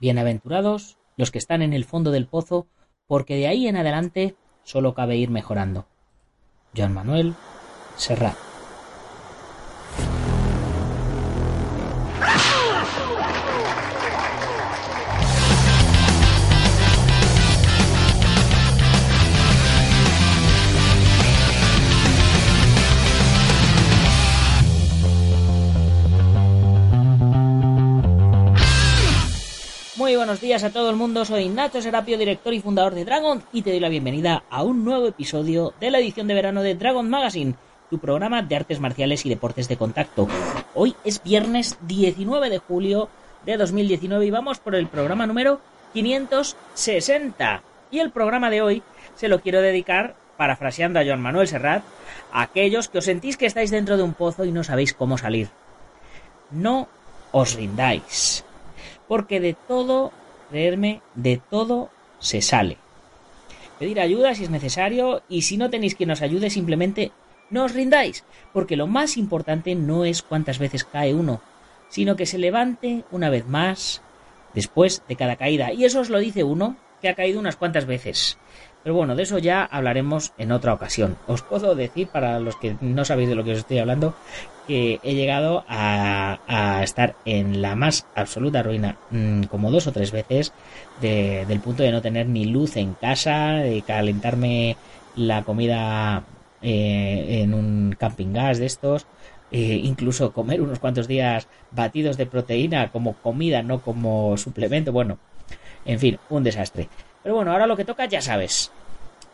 Bienaventurados los que están en el fondo del pozo, porque de ahí en adelante solo cabe ir mejorando. Joan Manuel Serrat. Muy buenos días a todo el mundo, soy Nacho Serapio, director y fundador de Dragon, y te doy la bienvenida a un nuevo episodio de la edición de verano de Dragon Magazine, tu programa de artes marciales y deportes de contacto. Hoy es viernes 19 de julio de 2019 y vamos por el programa número 560. Y el programa de hoy se lo quiero dedicar, parafraseando a Joan Manuel Serrat, a aquellos que os sentís que estáis dentro de un pozo y no sabéis cómo salir. No os rindáis porque de todo, creerme, de todo se sale. Pedir ayuda si es necesario y si no tenéis quien os ayude simplemente no os rindáis, porque lo más importante no es cuántas veces cae uno, sino que se levante una vez más después de cada caída. Y eso os lo dice uno que ha caído unas cuantas veces. Pero bueno, de eso ya hablaremos en otra ocasión. Os puedo decir, para los que no sabéis de lo que os estoy hablando, que he llegado a, estar en la más absoluta ruina mm, como dos o tres veces del punto de no tener ni luz en casa, de calentarme la comida eh, en un camping gas de estos, eh, incluso comer unos cuantos días batidos de proteína como comida, no como suplemento. Bueno, en fin, un desastre. Pero bueno, ahora lo que toca ya sabes.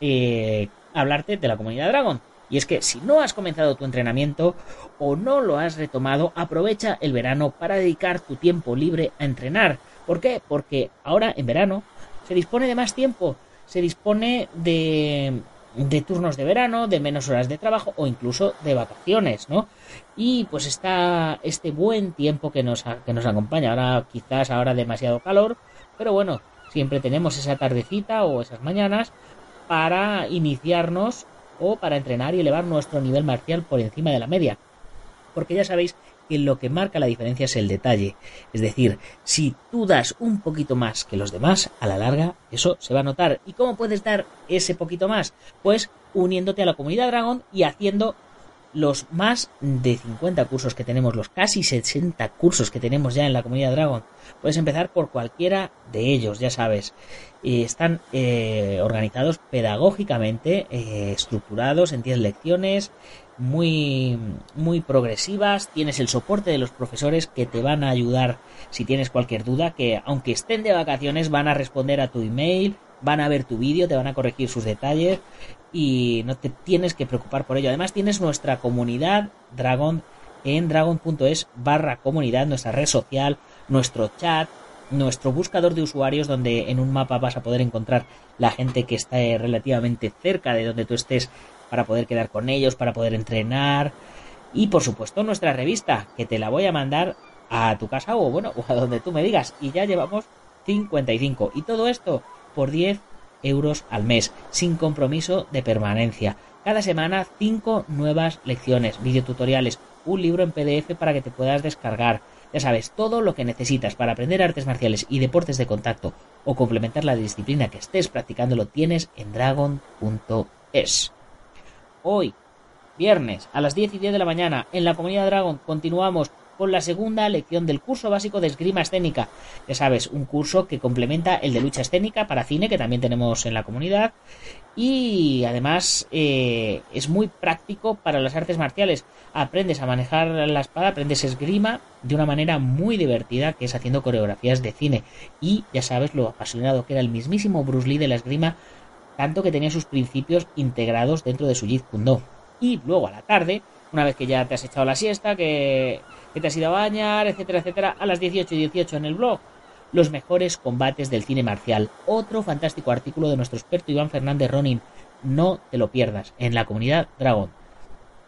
Eh, hablarte de la comunidad Dragon. Y es que si no has comenzado tu entrenamiento o no lo has retomado, aprovecha el verano para dedicar tu tiempo libre a entrenar. ¿Por qué? Porque ahora en verano se dispone de más tiempo, se dispone de, de turnos de verano, de menos horas de trabajo o incluso de vacaciones, ¿no? Y pues está este buen tiempo que nos, que nos acompaña. Ahora quizás ahora demasiado calor, pero bueno, siempre tenemos esa tardecita o esas mañanas para iniciarnos o para entrenar y elevar nuestro nivel marcial por encima de la media. Porque ya sabéis que lo que marca la diferencia es el detalle. Es decir, si tú das un poquito más que los demás, a la larga eso se va a notar. ¿Y cómo puedes dar ese poquito más? Pues uniéndote a la comunidad Dragon y haciendo los más de 50 cursos que tenemos, los casi 60 cursos que tenemos ya en la comunidad Dragon. Puedes empezar por cualquiera de ellos, ya sabes. están eh, organizados pedagógicamente, eh, estructurados en 10 lecciones, muy, muy progresivas. Tienes el soporte de los profesores que te van a ayudar si tienes cualquier duda, que aunque estén de vacaciones van a responder a tu email, van a ver tu vídeo, te van a corregir sus detalles y no te tienes que preocupar por ello. Además tienes nuestra comunidad Dragon en dragon.es barra comunidad, nuestra red social, nuestro chat, nuestro buscador de usuarios donde en un mapa vas a poder encontrar la gente que está relativamente cerca de donde tú estés para poder quedar con ellos, para poder entrenar. Y por supuesto nuestra revista que te la voy a mandar a tu casa o bueno, o a donde tú me digas. Y ya llevamos 55 y todo esto por 10 euros al mes, sin compromiso de permanencia. Cada semana 5 nuevas lecciones, videotutoriales, un libro en PDF para que te puedas descargar. Ya sabes, todo lo que necesitas para aprender artes marciales y deportes de contacto o complementar la disciplina que estés practicando lo tienes en dragon.es. Hoy, viernes, a las 10 y 10 de la mañana, en la comunidad Dragon, continuamos con la segunda lección del curso básico de esgrima escénica. Ya sabes, un curso que complementa el de lucha escénica para cine que también tenemos en la comunidad y además eh, es muy práctico para las artes marciales. Aprendes a manejar la espada, aprendes esgrima de una manera muy divertida que es haciendo coreografías de cine y ya sabes lo apasionado que era el mismísimo Bruce Lee de la esgrima tanto que tenía sus principios integrados dentro de su Jeet Kune Do. Y luego a la tarde, una vez que ya te has echado la siesta, que te has ido a bañar, etcétera, etcétera, a las 18 y 18 en el blog. Los mejores combates del cine marcial. Otro fantástico artículo de nuestro experto Iván Fernández Ronin. No te lo pierdas en la comunidad Dragon.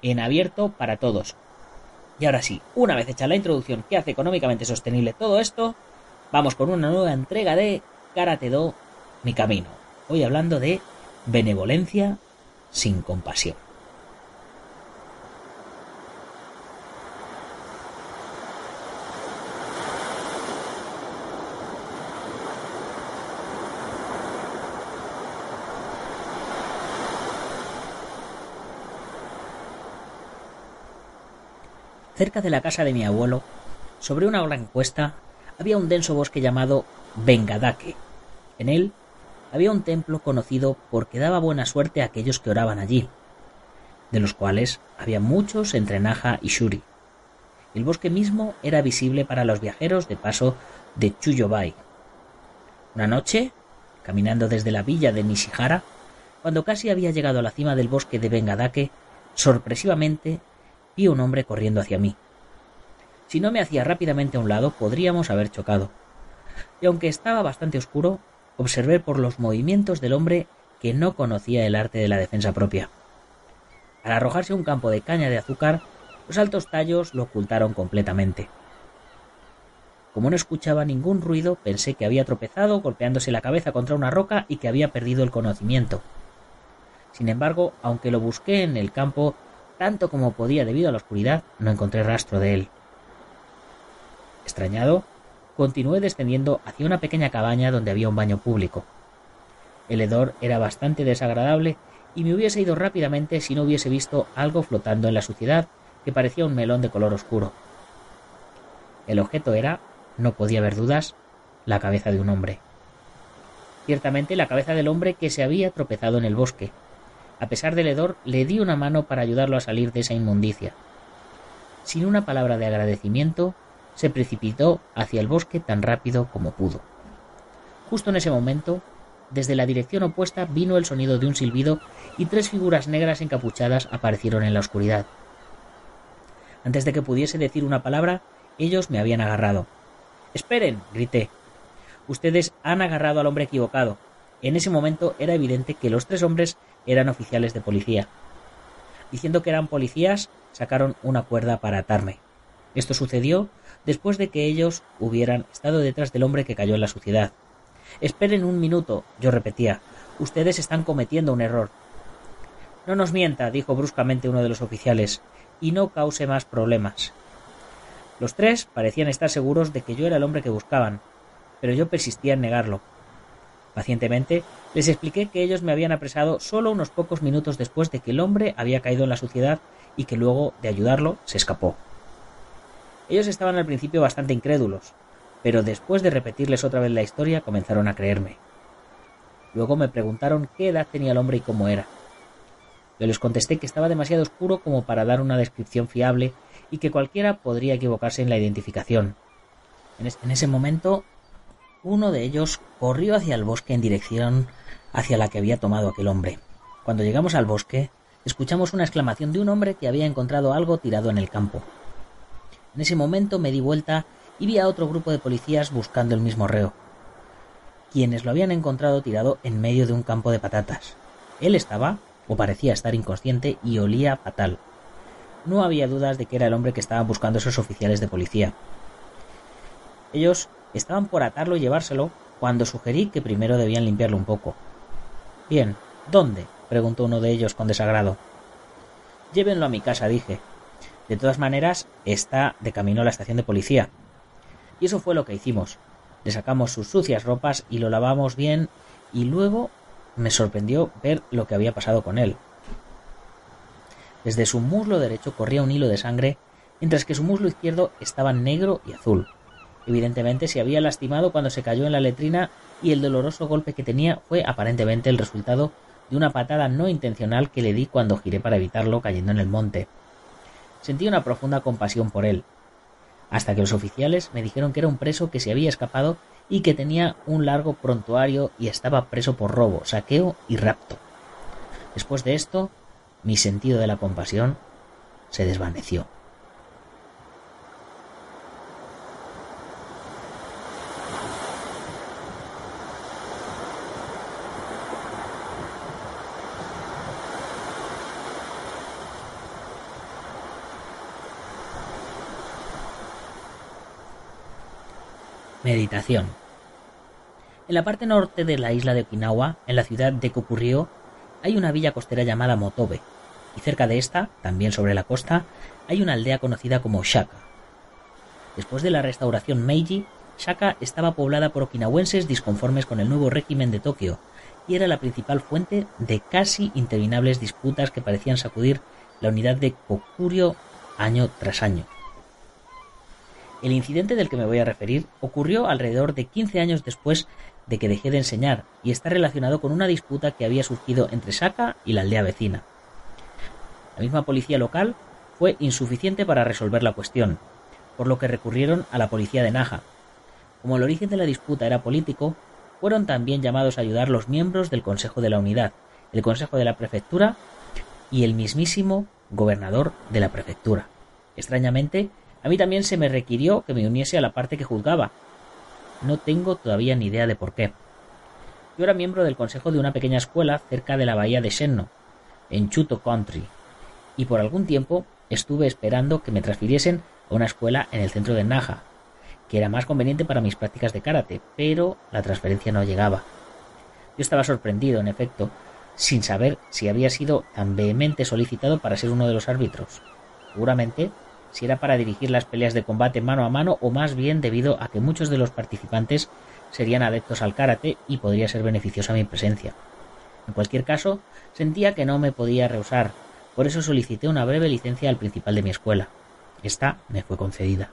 En abierto para todos. Y ahora sí, una vez hecha la introducción que hace económicamente sostenible todo esto, vamos con una nueva entrega de Karate Do, mi camino. Hoy hablando de benevolencia sin compasión. Cerca de la casa de mi abuelo, sobre una gran cuesta, había un denso bosque llamado Bengadake. En él había un templo conocido porque daba buena suerte a aquellos que oraban allí, de los cuales había muchos entre Naja y Shuri. El bosque mismo era visible para los viajeros de paso de Chuyobai. Una noche, caminando desde la villa de Nishihara, cuando casi había llegado a la cima del bosque de Bengadake, sorpresivamente vi un hombre corriendo hacia mí. Si no me hacía rápidamente a un lado, podríamos haber chocado. Y aunque estaba bastante oscuro, observé por los movimientos del hombre que no conocía el arte de la defensa propia. Al arrojarse un campo de caña de azúcar, los altos tallos lo ocultaron completamente. Como no escuchaba ningún ruido, pensé que había tropezado golpeándose la cabeza contra una roca y que había perdido el conocimiento. Sin embargo, aunque lo busqué en el campo tanto como podía debido a la oscuridad, no encontré rastro de él. Extrañado, continué descendiendo hacia una pequeña cabaña donde había un baño público. El hedor era bastante desagradable y me hubiese ido rápidamente si no hubiese visto algo flotando en la suciedad que parecía un melón de color oscuro. El objeto era, no podía haber dudas, la cabeza de un hombre. Ciertamente la cabeza del hombre que se había tropezado en el bosque. A pesar del hedor, le di una mano para ayudarlo a salir de esa inmundicia. Sin una palabra de agradecimiento, se precipitó hacia el bosque tan rápido como pudo. Justo en ese momento, desde la dirección opuesta vino el sonido de un silbido y tres figuras negras encapuchadas aparecieron en la oscuridad. Antes de que pudiese decir una palabra, ellos me habían agarrado. Esperen, grité. Ustedes han agarrado al hombre equivocado. En ese momento era evidente que los tres hombres eran oficiales de policía. Diciendo que eran policías, sacaron una cuerda para atarme. Esto sucedió después de que ellos hubieran estado detrás del hombre que cayó en la suciedad. Esperen un minuto, yo repetía. Ustedes están cometiendo un error. No nos mienta, dijo bruscamente uno de los oficiales, y no cause más problemas. Los tres parecían estar seguros de que yo era el hombre que buscaban, pero yo persistía en negarlo. Pacientemente les expliqué que ellos me habían apresado solo unos pocos minutos después de que el hombre había caído en la suciedad y que luego de ayudarlo se escapó. Ellos estaban al principio bastante incrédulos, pero después de repetirles otra vez la historia comenzaron a creerme. Luego me preguntaron qué edad tenía el hombre y cómo era. Yo les contesté que estaba demasiado oscuro como para dar una descripción fiable y que cualquiera podría equivocarse en la identificación. En, ese momento, uno de ellos corrió hacia el bosque en dirección hacia la que había tomado aquel hombre. Cuando llegamos al bosque, escuchamos una exclamación de un hombre que había encontrado algo tirado en el campo. En ese momento me di vuelta y vi a otro grupo de policías buscando el mismo reo, quienes lo habían encontrado tirado en medio de un campo de patatas. Él estaba, o parecía estar inconsciente, y olía fatal. No había dudas de que era el hombre que estaban buscando esos oficiales de policía. Ellos estaban por atarlo y llevárselo cuando sugerí que primero debían limpiarlo un poco. Bien, ¿dónde? preguntó uno de ellos con desagrado. Llévenlo a mi casa, dije. De todas maneras, está de camino a la estación de policía. Y eso fue lo que hicimos. Le sacamos sus sucias ropas y lo lavamos bien y luego me sorprendió ver lo que había pasado con él. Desde su muslo derecho corría un hilo de sangre, mientras que su muslo izquierdo estaba negro y azul. Evidentemente se había lastimado cuando se cayó en la letrina y el doloroso golpe que tenía fue aparentemente el resultado de una patada no intencional que le di cuando giré para evitarlo cayendo en el monte. Sentí una profunda compasión por él, hasta que los oficiales me dijeron que era un preso que se había escapado y que tenía un largo prontuario y estaba preso por robo, saqueo y rapto. Después de esto, mi sentido de la compasión se desvaneció. En la parte norte de la isla de Okinawa, en la ciudad de Kokurio, hay una villa costera llamada Motobe, y cerca de esta, también sobre la costa, hay una aldea conocida como Shaka. Después de la restauración Meiji, Shaka estaba poblada por okinawenses disconformes con el nuevo régimen de Tokio, y era la principal fuente de casi interminables disputas que parecían sacudir la unidad de Kokurio año tras año. El incidente del que me voy a referir ocurrió alrededor de 15 años después de que dejé de enseñar y está relacionado con una disputa que había surgido entre Saka y la aldea vecina. La misma policía local fue insuficiente para resolver la cuestión, por lo que recurrieron a la policía de Naja. Como el origen de la disputa era político, fueron también llamados a ayudar los miembros del Consejo de la Unidad, el Consejo de la Prefectura y el mismísimo gobernador de la prefectura. Extrañamente, a mí también se me requirió que me uniese a la parte que juzgaba. No tengo todavía ni idea de por qué. Yo era miembro del consejo de una pequeña escuela cerca de la bahía de Senno, en Chuto Country, y por algún tiempo estuve esperando que me transfiriesen a una escuela en el centro de Naja, que era más conveniente para mis prácticas de karate, pero la transferencia no llegaba. Yo estaba sorprendido, en efecto, sin saber si había sido tan vehemente solicitado para ser uno de los árbitros. Seguramente si era para dirigir las peleas de combate mano a mano o más bien debido a que muchos de los participantes serían adeptos al karate y podría ser beneficiosa mi presencia. En cualquier caso, sentía que no me podía rehusar, por eso solicité una breve licencia al principal de mi escuela. Esta me fue concedida.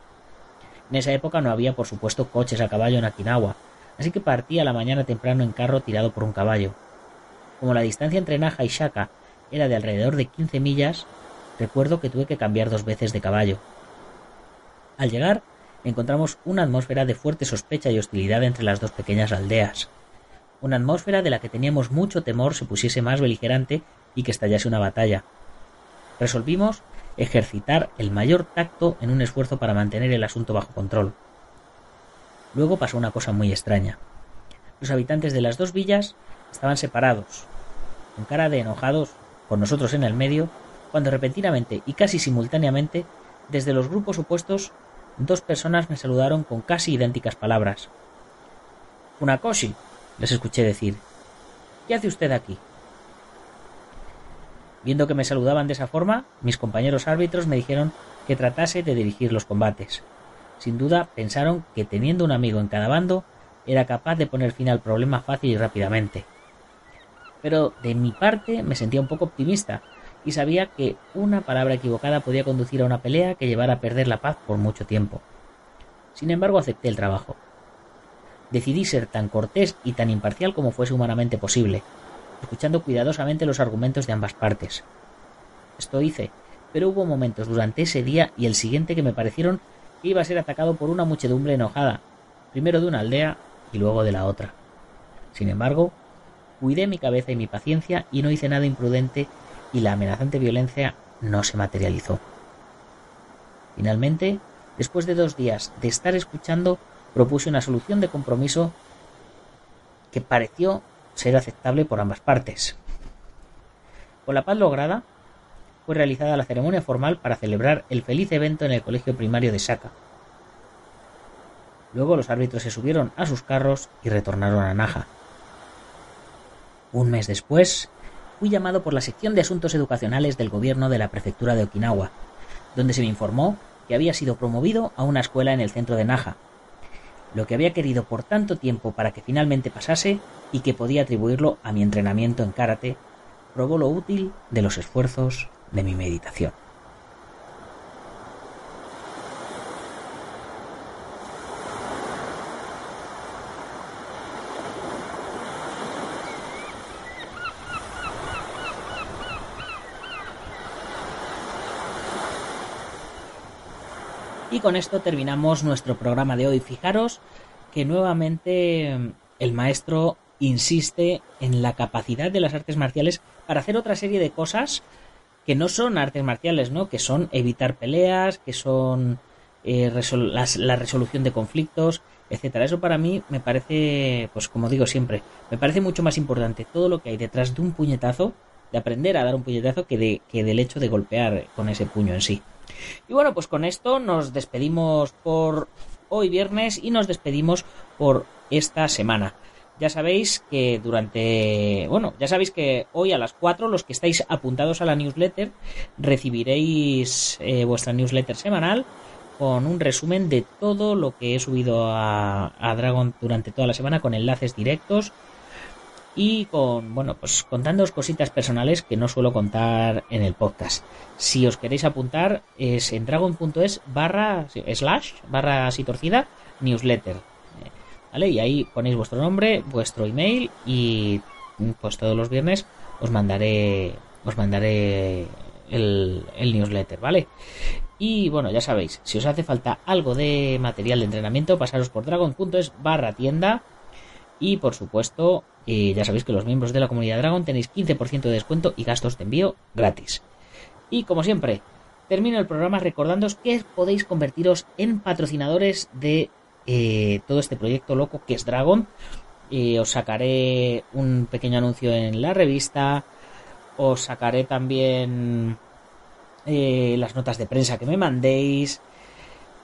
En esa época no había, por supuesto, coches a caballo en Okinawa, así que partí a la mañana temprano en carro tirado por un caballo. Como la distancia entre Naja y Shaka era de alrededor de 15 millas, recuerdo que tuve que cambiar dos veces de caballo. Al llegar, encontramos una atmósfera de fuerte sospecha y hostilidad entre las dos pequeñas aldeas. Una atmósfera de la que teníamos mucho temor se pusiese más beligerante y que estallase una batalla. Resolvimos ejercitar el mayor tacto en un esfuerzo para mantener el asunto bajo control. Luego pasó una cosa muy extraña. Los habitantes de las dos villas estaban separados, con cara de enojados, con nosotros en el medio, cuando repentinamente y casi simultáneamente, desde los grupos opuestos, dos personas me saludaron con casi idénticas palabras. Funakoshi, les escuché decir. ¿Qué hace usted aquí? Viendo que me saludaban de esa forma, mis compañeros árbitros me dijeron que tratase de dirigir los combates. Sin duda pensaron que teniendo un amigo en cada bando era capaz de poner fin al problema fácil y rápidamente. Pero de mi parte me sentía un poco optimista y sabía que una palabra equivocada podía conducir a una pelea que llevara a perder la paz por mucho tiempo. Sin embargo, acepté el trabajo. Decidí ser tan cortés y tan imparcial como fuese humanamente posible, escuchando cuidadosamente los argumentos de ambas partes. Esto hice, pero hubo momentos durante ese día y el siguiente que me parecieron que iba a ser atacado por una muchedumbre enojada, primero de una aldea y luego de la otra. Sin embargo, cuidé mi cabeza y mi paciencia y no hice nada imprudente y la amenazante violencia no se materializó. Finalmente, después de dos días de estar escuchando, propuse una solución de compromiso que pareció ser aceptable por ambas partes. Con la paz lograda, fue realizada la ceremonia formal para celebrar el feliz evento en el colegio primario de Saka. Luego los árbitros se subieron a sus carros y retornaron a Naja. Un mes después, fui llamado por la sección de asuntos educacionales del gobierno de la prefectura de Okinawa, donde se me informó que había sido promovido a una escuela en el centro de Naja, lo que había querido por tanto tiempo para que finalmente pasase y que podía atribuirlo a mi entrenamiento en karate, probó lo útil de los esfuerzos de mi meditación. Y con esto terminamos nuestro programa de hoy. Fijaros que nuevamente mm, el maestro insiste en la capacidad de las artes marciales para hacer otra serie de cosas que no son artes marciales, ¿no? Que son evitar peleas, que son eh, la resolución de conflictos, etcétera. Eso para mí me parece, pues como digo siempre, me parece mucho más importante todo lo que hay detrás de un puñetazo, de aprender a dar un puñetazo, que, de, que del hecho de golpear con ese puño en sí. Y bueno, pues con esto nos despedimos por hoy viernes y nos despedimos por esta semana. Ya sabéis que durante, bueno, ya sabéis que hoy a las 4 los que estáis apuntados a la newsletter recibiréis eh, vuestra newsletter semanal con un resumen de todo lo que he subido a, a Dragon durante toda la semana con enlaces directos y con, bueno, pues contándoos cositas personales que no suelo contar en el podcast. Si os queréis apuntar, es en dragon.es barra slash barra así torcida newsletter. ¿Vale? Y ahí ponéis vuestro nombre, vuestro email y pues todos los viernes os mandaré os mandaré el, el newsletter, ¿vale? Y bueno, ya sabéis, si os hace falta algo de material de entrenamiento, pasaros por dragon.es barra tienda. Y por supuesto, eh, ya sabéis que los miembros de la comunidad Dragon tenéis 15% de descuento y gastos de envío gratis. Y como siempre, termino el programa recordándoos que podéis convertiros en patrocinadores de eh, todo este proyecto loco que es Dragon. Os sacaré un pequeño anuncio en la revista. Os sacaré también eh, las notas de prensa que me mandéis,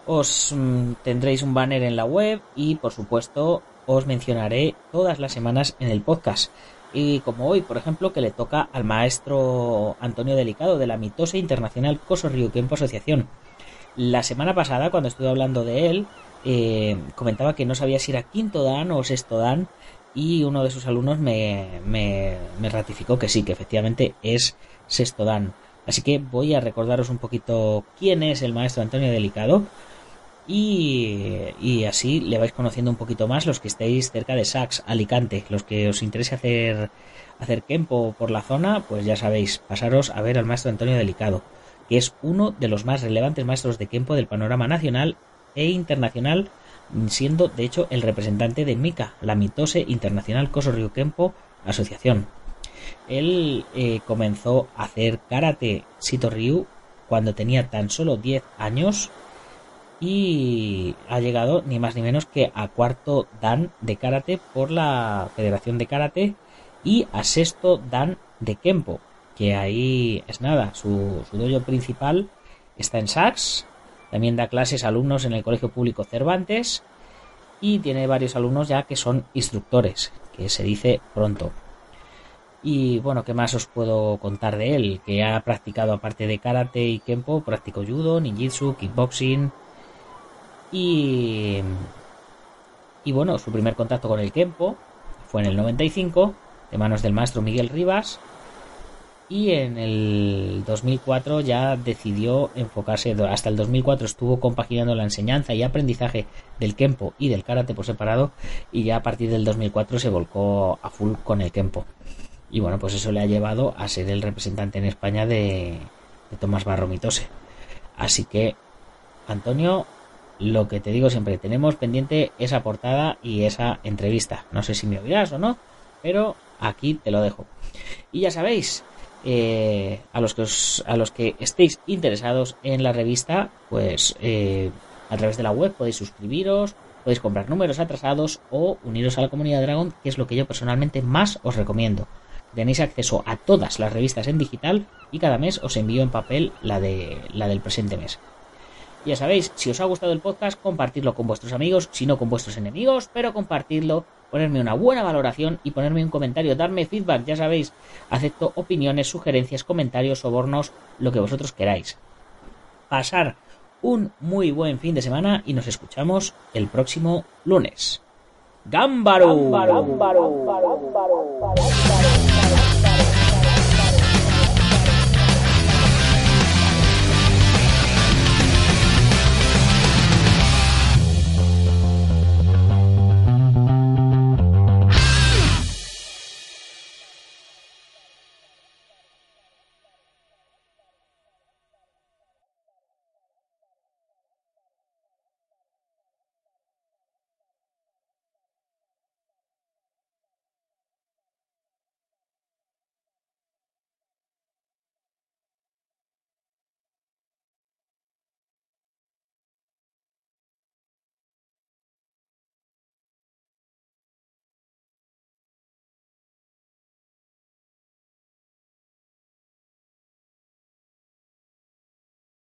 os mm, tendréis un banner en la web y por supuesto os mencionaré todas las semanas en el podcast. Y como hoy, por ejemplo, que le toca al maestro Antonio Delicado de la Mitose Internacional Coso Ryukenpo Asociación. La semana pasada, cuando estuve hablando de él, eh, comentaba que no sabía si era quinto dan o sexto dan y uno de sus alumnos me, me, me ratificó que sí, que efectivamente es sexto dan. Así que voy a recordaros un poquito quién es el maestro Antonio Delicado y, así le vais conociendo un poquito más los que estéis cerca de Sax, Alicante, los que os interese hacer, hacer Kempo por la zona, pues ya sabéis, pasaros a ver al maestro Antonio Delicado, que es uno de los más relevantes maestros de Kempo del panorama nacional e internacional, siendo de hecho el representante de MICA, la Mitose Internacional Coso Rio Kempo Asociación. Él eh, comenzó a hacer karate Sito Ryu cuando tenía tan solo 10 años y ha llegado ni más ni menos que a cuarto dan de karate por la Federación de Karate y a sexto dan de Kempo, que ahí es nada, su, su dojo principal está en Sachs, también da clases a alumnos en el Colegio Público Cervantes y tiene varios alumnos ya que son instructores, que se dice pronto. Y bueno, ¿qué más os puedo contar de él? Que ha practicado, aparte de karate y kempo, practicó judo, ninjutsu, kickboxing. Y. Y bueno, su primer contacto con el kempo fue en el 95, de manos del maestro Miguel Rivas. Y en el 2004 ya decidió enfocarse, hasta el 2004 estuvo compaginando la enseñanza y aprendizaje del kempo y del karate por separado. Y ya a partir del 2004 se volcó a full con el kempo. Y bueno, pues eso le ha llevado a ser el representante en España de, Tomás Barromitose. Así que, Antonio, lo que te digo siempre, tenemos pendiente esa portada y esa entrevista. No sé si me oirás o no, pero aquí te lo dejo. Y ya sabéis, eh, a, los que a los que estéis interesados en la revista, pues eh, a través de la web podéis suscribiros, podéis comprar números atrasados o uniros a la comunidad Dragon, que es lo que yo personalmente más os recomiendo. Tenéis acceso a todas las revistas en digital y cada mes os envío en papel la, de, la del presente mes. Ya sabéis, si os ha gustado el podcast, compartidlo con vuestros amigos, si no con vuestros enemigos, pero compartidlo, ponerme una buena valoración y ponerme un comentario, darme feedback, ya sabéis, acepto opiniones, sugerencias, comentarios, sobornos, lo que vosotros queráis. Pasar un muy buen fin de semana y nos escuchamos el próximo lunes. ¡Gámbaro!